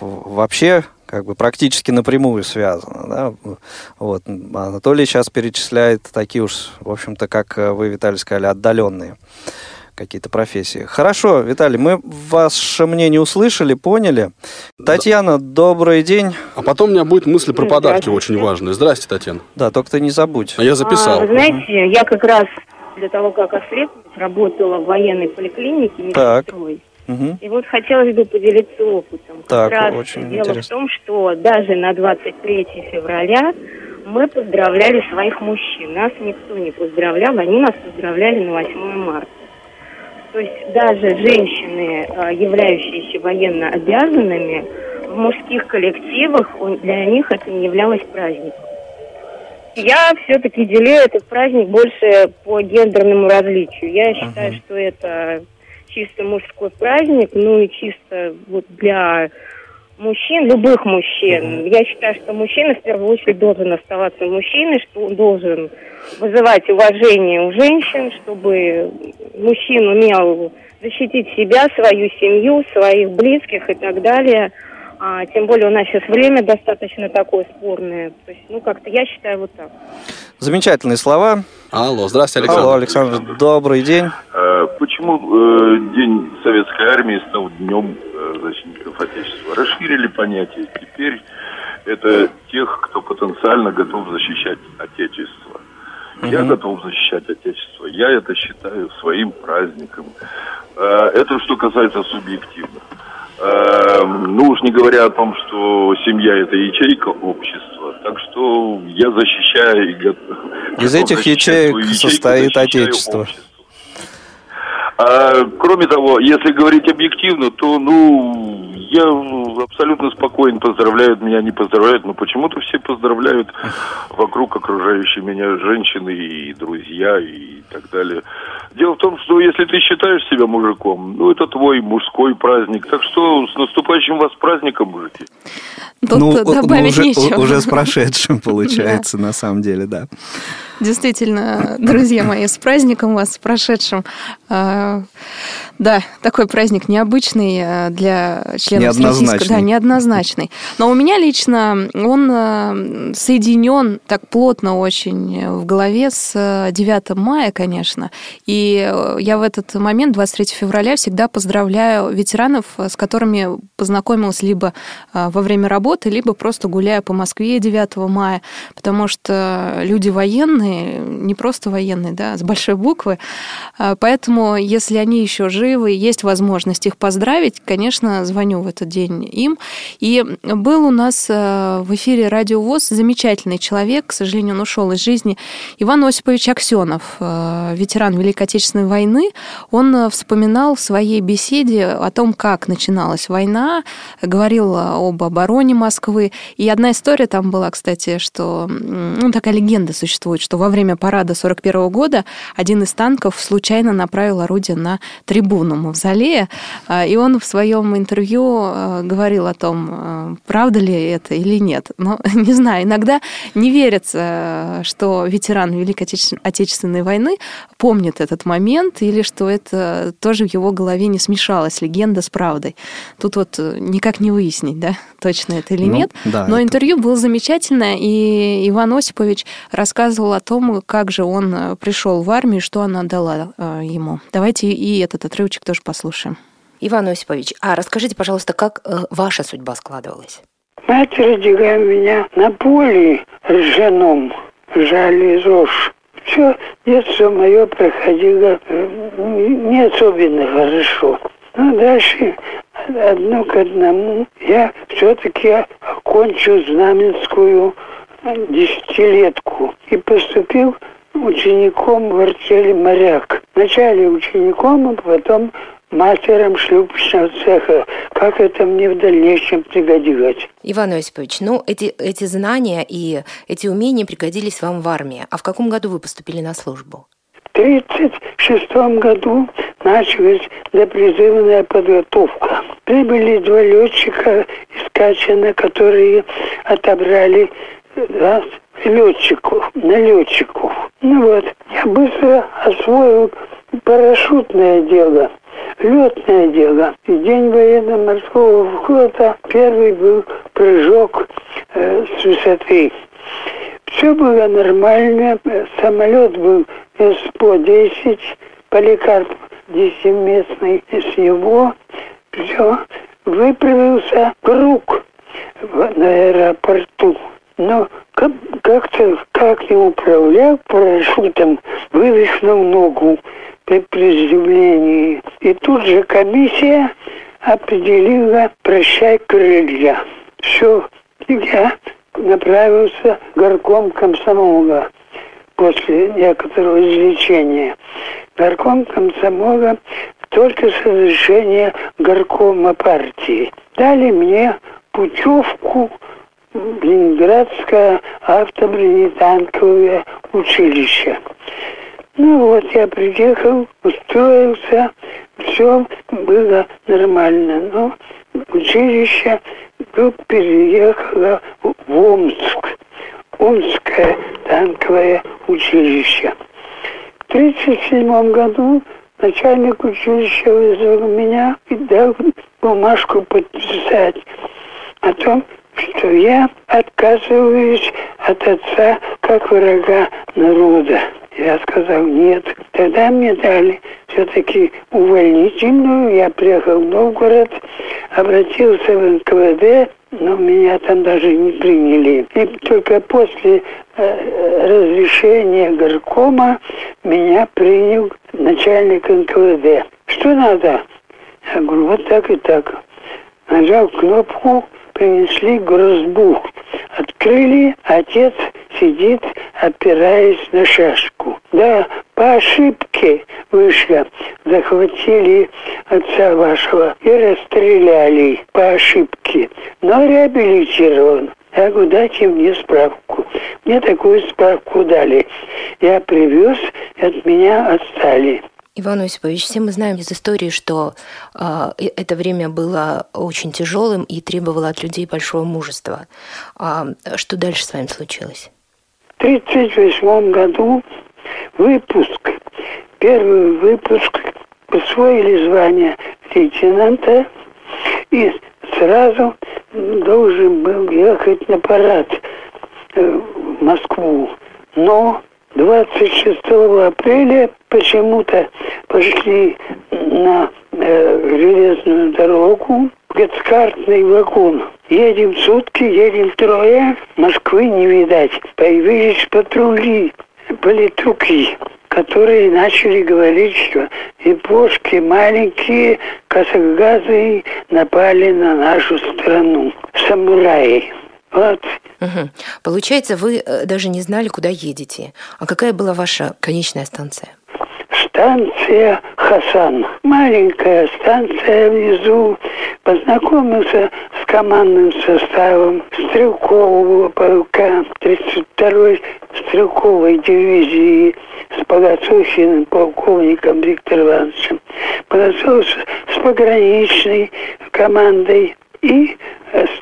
вообще как бы практически напрямую связано. Да? Вот. Анатолий сейчас перечисляет такие уж, в общем-то, как э, вы, Виталий, сказали, отдаленные какие-то профессии. Хорошо, Виталий, мы ваше мнение услышали, поняли. Татьяна, добрый день. А потом у меня будет мысль про подарки очень важные. Здрасте, Татьяна. Да, только ты не забудь. А я записал. А, вы знаете, я как раз для того, как ослепнуть, работала в военной поликлинике Так. Мгм. И вот хотелось бы поделиться опытом. Как Так, раз очень дело интересно. в том, что даже на 23 февраля мы поздравляли своих мужчин. Нас никто не поздравлял, они нас поздравляли на 8 марта. То есть даже женщины, э, являющиеся военно обязанными, в мужских коллективах для них это не являлось праздником. Я все-таки делю этот праздник больше по гендерному различию. Я считаю, что это чисто мужской праздник, ну и чисто вот для мужчин, любых мужчин. Я считаю, что мужчина в первую очередь должен оставаться мужчиной, что он должен вызывать уважение у женщин, чтобы мужчина умел защитить себя, свою семью, своих близких и так далее. А, тем более у нас сейчас время достаточно такое спорное. То есть, ну, как-то я считаю вот так. Замечательные слова. Алло, здравствуйте, Александр. Алло, Александр, добрый день. А, почему э, День Советской Армии стал Днем э, защитников Отечества? Расширили понятие. Теперь это тех, кто потенциально готов защищать Отечество. Я готов защищать Отечество. Я это считаю своим праздником. Э, это что касается субъективно. Э, ну уж не говоря о том, что семья это ячейка общества. Так что я защищаю. Из этих ячеек состоит Отечество. Общество. А, кроме того, если говорить объективно, то, ну, я абсолютно спокоен, поздравляют меня, не поздравляют, но почему-то все поздравляют вокруг окружающие меня женщины и друзья и так далее. Дело в том, что если ты считаешь себя мужиком, ну, это твой мужской праздник. Так что с наступающим вас праздником, мужики. Тут ну, добавить уже, нечего. уже с прошедшим, <laughs> <laughs> получается, на самом деле, да. Действительно, друзья мои, с праздником вас, с прошедшим. А, Да, такой праздник необычный э, для членов Неоднозначный. Да, неоднозначный. Но у меня лично он э, соединен так плотно очень в голове с э, 9 мая, конечно. И э, я в этот момент, 23 февраля, всегда поздравляю ветеранов, э, с которыми познакомилась либо э, во время работы, либо просто гуляя по Москве 9 мая, потому что люди военные, не просто военные, да, с большой буквы, А, если они еще живы, есть возможность их поздравить, конечно, звоню в этот день им. И был у нас э, в эфире Радио ВОЗ замечательный человек, к сожалению, он ушел из жизни, Иван Осипович Аксенов, э, ветеран Великой Отечественной войны. Он э, вспоминал в своей беседе о том, как начиналась война, говорил об обороне Москвы. И одна история там была, кстати, что ну, такая легенда существует, что во время парада 41 года один из танков случайно направил орудие на трибуну Мавзолея, А, и он в своем интервью э, говорил о том, э, правда ли это или нет. Но <laughs> не знаю, иногда не верится, что ветеран Великой Отече- Отечественной войны помнит этот момент, или что это тоже в его голове не смешалась легенда с правдой. Тут вот э, никак не выяснить, да, точно это или Ну, нет. да, Но это- интервью было замечательное, и Иван Осипович рассказывал о том, как же он э, пришел в армию, что она дала э, ему. Давайте и этот отрывочек тоже послушаем. Иван Осипович, а расскажите, пожалуйста, как э, ваша судьба складывалась? Мать родила меня на поле ржаном, жали ЗОЖ. Все детство мое проходило не особенно хорошо. Но дальше одно к одному я все-таки окончил знаменскую э, десятилетку и поступил учеником в артели «Моряк». Вначале учеником, а потом мастером шлюпочного цеха. Как это мне в дальнейшем пригодилось. Иван Осипович, ну, эти, эти знания и эти умения пригодились вам в армии. А в каком году вы поступили на службу? В 1936 году началась допризывная подготовка. Прибыли два летчика из Качана, которые отобрали да, летчиков, налетчиков. Ну вот, я быстро освоил парашютное дело, летное дело. И день военно-морского флота первый был прыжок э, с высоты. Все было нормально. Самолет был СПО-10, Поликарп 10-местный. С него все выправился круг в- аэропорту. Но как- как-то, как не управлял парашютом, вывихнул ногу при приземлении. И тут же комиссия определила «прощай крылья». Все, я направился горком комсомола после некоторого излечения. Горком комсомола только с разрешения горкома партии. Дали мне путевку Ленинградское автобронетанковое училище. Ну вот, я приехал, устроился, все было нормально. Но училище вдруг переехало в Омск. Омское танковое училище. В 1937 году начальник училища вызвал меня и дал бумажку подписать. о том, что я отказываюсь от отца как врага народа. Я сказал нет. Тогда мне дали все-таки увольнительную. Я приехал в Новгород, обратился в НКВД, но меня там даже не приняли. И только после э, разрешения горкома меня принял начальник НКВД. Что надо? Я говорю, вот так и так. Нажал кнопку, принесли грузбу. Открыли, отец сидит, опираясь на шашку. Да, по ошибке вышло. Захватили отца вашего и расстреляли по ошибке. Но реабилитирован. Я говорю, дайте мне справку. Мне такую справку дали. Я привез, от меня отстали. Иван Осипович, все мы знаем из истории, что э, это время было очень тяжелым и требовало от людей большого мужества. А что дальше с вами случилось? В 1938 году выпуск, первый выпуск, усвоили звание лейтенанта и сразу должен был ехать на парад э, в Москву. Но 26 апреля почему-то пошли на э, железную дорогу, плацкартный вагон. Едем сутки, едем трое, Москвы не видать. Появились патрули, политруки, которые начали говорить, что и маленькие, косогазы напали на нашу страну. Самураи. Угу. Получается, вы э, даже не знали, куда едете. А какая была ваша конечная станция? Станция Хасан. Маленькая станция внизу. Познакомился с командным составом Стрелкового полка 32-й стрелковой дивизии с Погосухиным полковником Виктором Ивановичем. Познакомился с пограничной командой и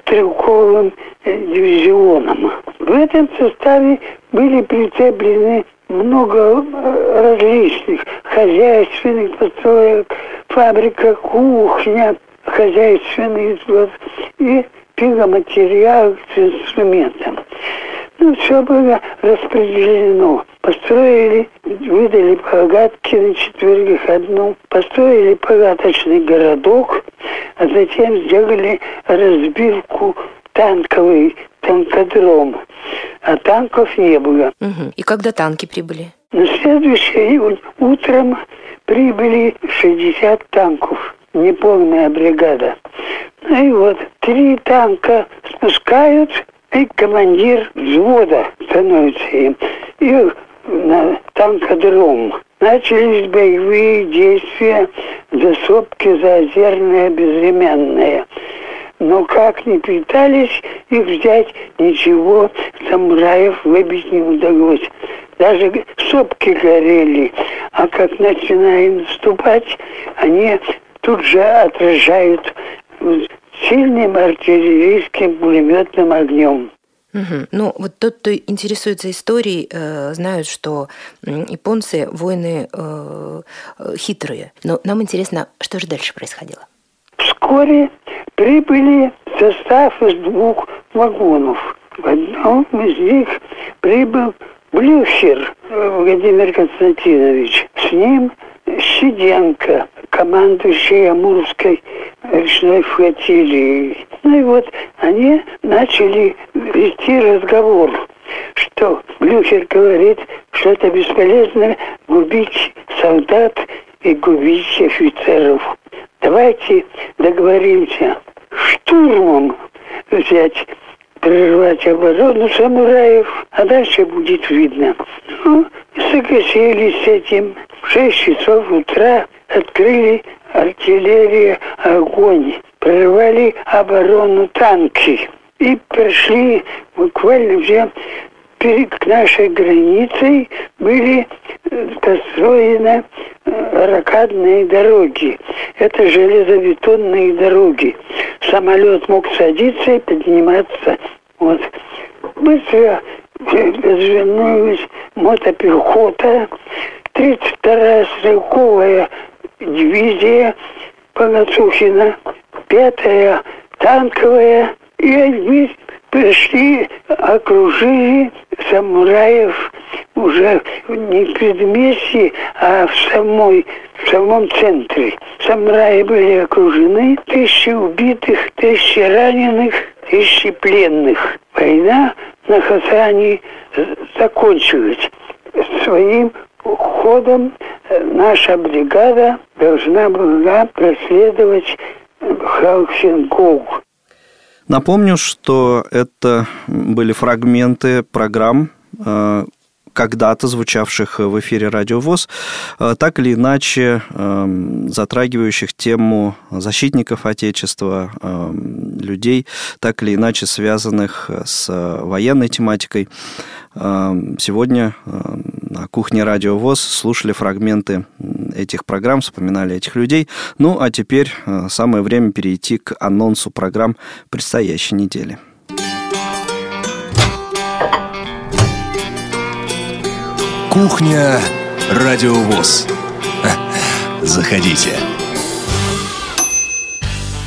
стрелковым э, дивизионом. В этом составе были прицеплены много э, различных хозяйственных построек, фабрика, кухня, хозяйственный вот, и пиломатериал с инструментом. Ну, все было распределено. Построили, выдали погадки на четверых одну, построили погадочный городок, а затем сделали разбивку танковый танкодром. А танков не было. Угу. И когда танки прибыли? На следующий день утром прибыли 60 танков. Неполная бригада. Ну и вот, три танка спускают, и командир взвода становится им. И на танкодром. Начались боевые действия за сопки заозерные безвременные. Но как ни пытались их взять, ничего самураев выбить не удалось. Даже сопки горели. А как начинаем наступать, они тут же отражают сильным артиллерийским пулеметным огнем. Угу. Ну, вот тот, кто интересуется историей, э, знают, что японцы воины э, э, хитрые. Но нам интересно, что же дальше происходило. Вскоре прибыли состав из двух вагонов. В одном из них прибыл Блюхер Владимир Константинович. С ним Сиденко, командующий Амурской речной флотилией. Ну и вот они начали вести разговор, что Блюхер говорит, что это бесполезно губить солдат и губить офицеров. Давайте договоримся штурмом взять прервать оборону самураев, а дальше будет видно. Ну, согласились с этим. В 6 часов утра открыли артиллерия огонь, прорвали оборону танки и прошли буквально уже перед нашей границей были э, построены э, ракадные дороги. Это железобетонные дороги. Самолет мог садиться и подниматься. Вот. Быстро развернулась мотопехота, 32-я стрелковая дивизия Погосухина, 5-я танковая И они пришли, окружили самураев уже не в предместье, а в самой в самом центре. Самураи были окружены, тысячи убитых, тысячи раненых, тысячи пленных. Война на Хасане закончилась. Своим уходом наша бригада должна была проследовать к Халхин-Голу. Напомню, что это были фрагменты программ, э, когда-то звучавших в эфире Радио ВОС, э, так или иначе эм, затрагивающих тему защитников Отечества, людей, так или иначе связанных с военной тематикой. Эм, сегодня на кухне Радио ВОЗ слушали фрагменты этих программ, вспоминали этих людей. Ну, а теперь э, самое время перейти к анонсу программ предстоящей недели. Кухня Радиовоз. <laughs> Заходите.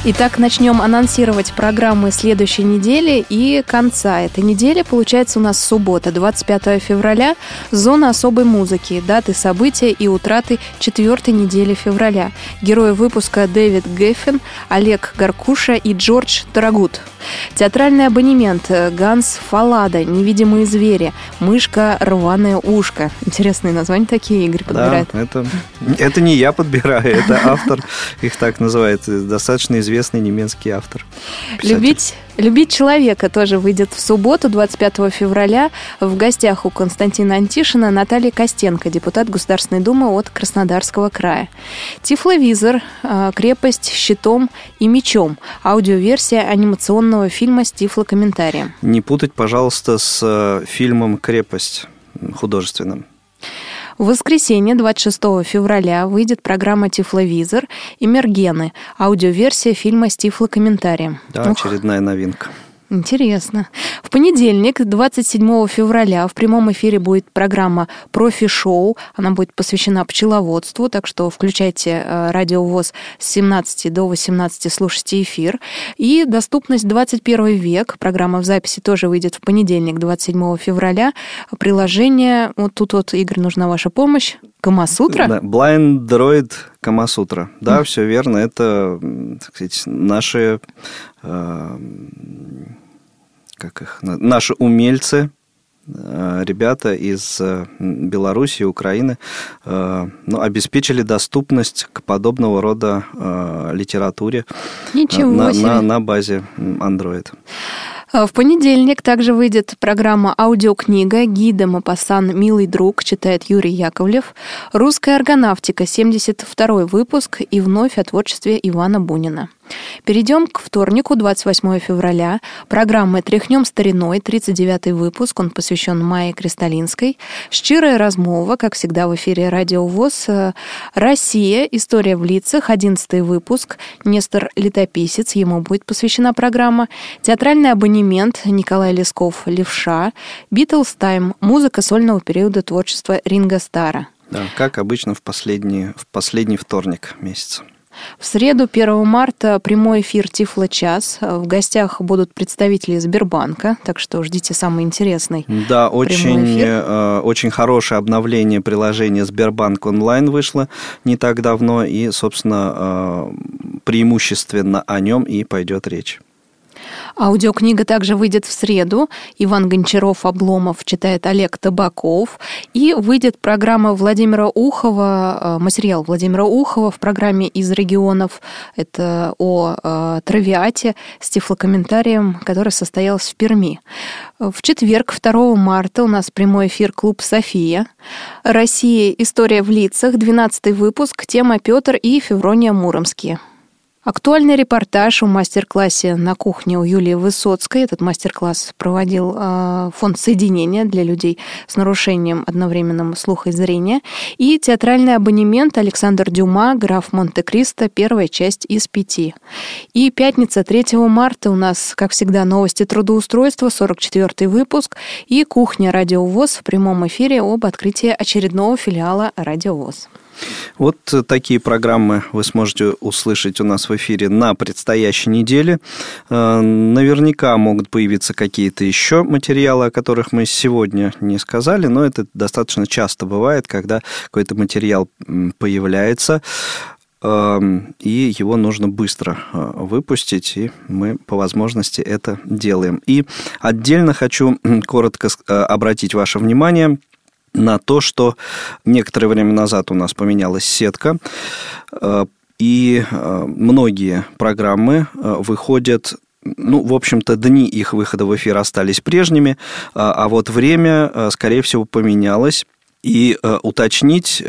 Итак, начнем анонсировать программы следующей недели и конца этой недели. Получается у нас суббота, 25 февраля, зона особой музыки, даты события и утраты четвертой недели февраля. Герои выпуска Дэвид Геффин, Олег Гаркуша и Джордж Тарагут. Театральный абонемент Ганс Фалада, Невидимые звери, Мышка Рваное ушко. Интересные названия такие, Игорь подбирает. Да, это, это не я подбираю, это автор их так называет, достаточно известный известный немецкий автор. Любить, любить человека тоже выйдет в субботу, 25 февраля. В гостях у Константина Антишина Наталья Костенко, депутат Государственной Думы от Краснодарского края. Тифловизор, а, крепость щитом и мечом. Аудиоверсия анимационного фильма с тифлокомментарием. Не путать, пожалуйста, с э, фильмом «Крепость» художественным. В воскресенье, 26 февраля, выйдет программа «Тифловизор» «Эмергены», аудиоверсия фильма с тифлокомментарием. Да, Ух. очередная новинка. Интересно. В понедельник, 27 февраля, в прямом эфире будет программа «Профи-шоу». Она будет посвящена пчеловодству, так что включайте э, радио ВОЗ с 17 до 18, слушайте эфир. И доступность 21 век. Программа в записи тоже выйдет в понедельник, 27 февраля. Приложение, вот тут вот, Игорь, нужна ваша помощь. Камасутра? Да, Blind Droid Камасутра. Да, mm. все верно. Это, так сказать, наши э, как их, наши умельцы, э, ребята из э, Беларуси, Украины, э, ну, обеспечили доступность к подобного рода литературе Ничего на, себе. на, на базе Android. В понедельник также выйдет программа «Аудиокнига» гида Мапасан «Милый друг» читает Юрий Яковлев, «Русская органавтика» 72 выпуск и вновь о творчестве Ивана Бунина. Перейдем к вторнику, 28 февраля. Программа «Тряхнем стариной», 39 выпуск, он посвящен Майе Кристалинской. «Щирая размова», как всегда в эфире «Радио ВОЗ». «Россия. История в лицах», 11 выпуск. Нестор Летописец, ему будет посвящена программа. «Театральный абонемент», Николай Лесков, «Левша». «Битлз Тайм», музыка сольного периода творчества Ринга Стара. Да, как обычно в последний, в последний вторник месяца. В среду, 1 марта, прямой эфир Тифло час. В гостях будут представители Сбербанка, так что ждите самый интересный. Да, очень, э, очень хорошее обновление приложения Сбербанк онлайн вышло не так давно, и, собственно, э, преимущественно о нем и пойдет речь. Аудиокнига также выйдет в среду. Иван Гончаров «Обломов» читает Олег Табаков. И выйдет программа Владимира Ухова, э, материал Владимира Ухова в программе «Из регионов». Это о э, травиате с тифлокомментарием, который состоялся в Перми. В четверг, 2 марта, у нас прямой эфир «Клуб София». Россия. История в лицах. 12 выпуск. Тема Петр и Феврония Муромские. Актуальный репортаж о мастер-классе на кухне у Юлии Высоцкой. Этот мастер-класс проводил э, фонд соединения для людей с нарушением одновременным слуха и зрения. И театральный абонемент Александр Дюма, граф Монте-Кристо, первая часть из пяти. И пятница, 3 марта у нас, как всегда, новости трудоустройства, 44 выпуск. И кухня Радиовоз в прямом эфире об открытии очередного филиала Радиовоз. Вот такие программы вы сможете услышать у нас в эфире на предстоящей неделе. Э, наверняка могут появиться какие-то еще материалы, о которых мы сегодня не сказали, но это достаточно часто бывает, когда какой-то материал появляется эм, и его нужно быстро э, выпустить, и мы по возможности это делаем. И отдельно хочу коротко э, обратить ваше внимание на то, что некоторое время назад у нас поменялась сетка, э, и э, многие программы э, выходят ну, в общем-то, дни их выхода в эфир остались прежними, а вот время, скорее всего, поменялось. И уточнить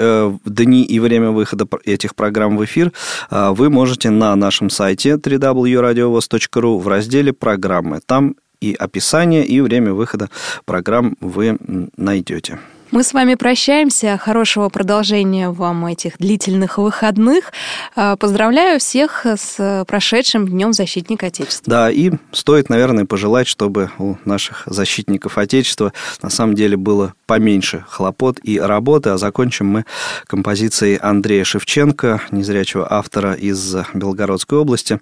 дни и время выхода этих программ в эфир вы можете на нашем сайте www.radiovoz.ru в разделе «Программы». Там и описание, и время выхода программ вы найдете. Мы с вами прощаемся. Хорошего продолжения вам этих длительных выходных. А, поздравляю всех с прошедшим Днем Защитника Отечества. Да, и стоит, наверное, пожелать, чтобы у наших защитников Отечества на самом деле было поменьше хлопот и работы. А закончим мы композицией Андрея Шевченко, незрячего автора из Белгородской области.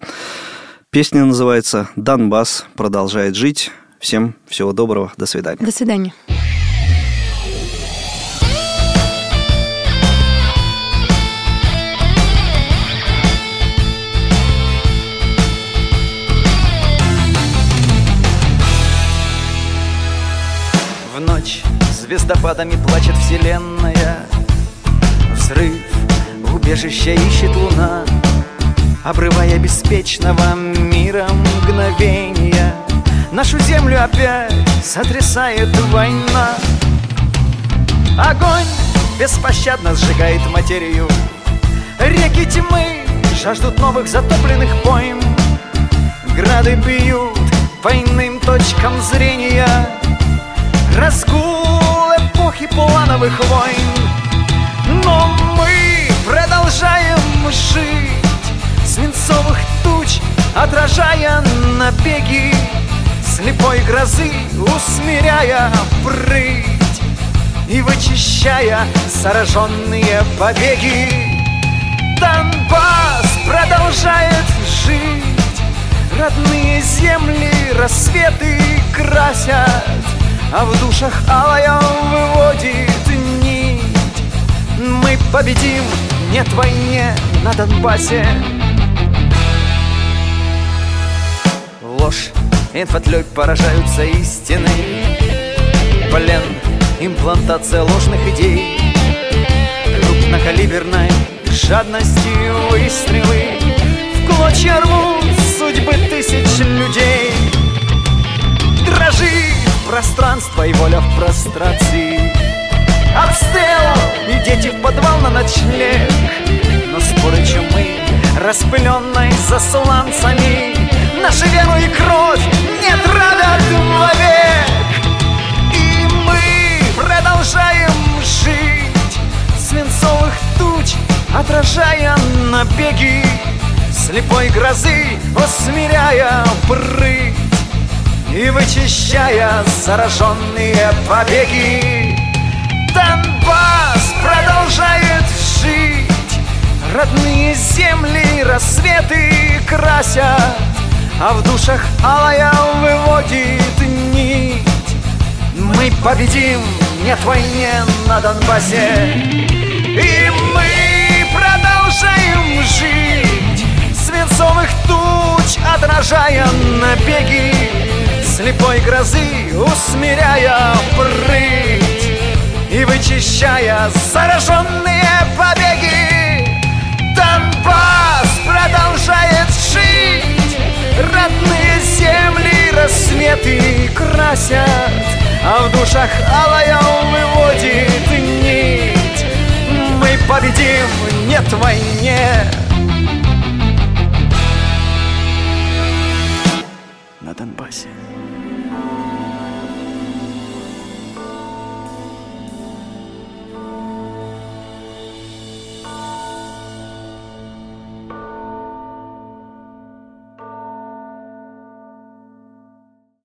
Песня называется «Донбасс продолжает жить». Всем всего доброго. До свидания. До свидания. Звездопадами плачет вселенная. Взрыв, убежище ищет луна Обрывая беспечного мира мгновения. Нашу землю опять сотрясает война. Огонь беспощадно сжигает материю. Реки тьмы жаждут новых затопленных пойм. Грады бьют по иным точкам зрения. Разгул плановых войн. Но мы продолжаем жить. Свинцовых туч отражая набеги. Слепой грозы усмиряя прыть. И вычищая зараженные побеги. Донбасс продолжает жить. Родные земли рассветы красят а в душах алая выводит нить. Мы победим, нет войне на Донбассе. Ложь, инфотлёй поражаются истины. Плен, имплантация ложных идей. Крупнокалиберной жадностью выстрелы В клочья рвут пространство и воля в прострации. Обстрел и дети в подвал на ночлег. Но споры чумы, распыленной засланцами Нашу веру и кровь не травят вовек. И мы продолжаем жить Свинцовых туч, отражая набеги Слепой грозы, усмиряя прыть и вычищая зараженные побеги Донбасс продолжает жить. Родные земли рассветы красят А в душах алая выводит нить. Мы победим, нет войне на Донбассе. И мы продолжаем жить. Свинцовых туч отражая набеги слепой грозы Усмиряя прыть И вычищая зараженные побеги. Донбасс продолжает жить Родные земли рассветы красят А в душах алая выводит нить. Мы победим, нет войне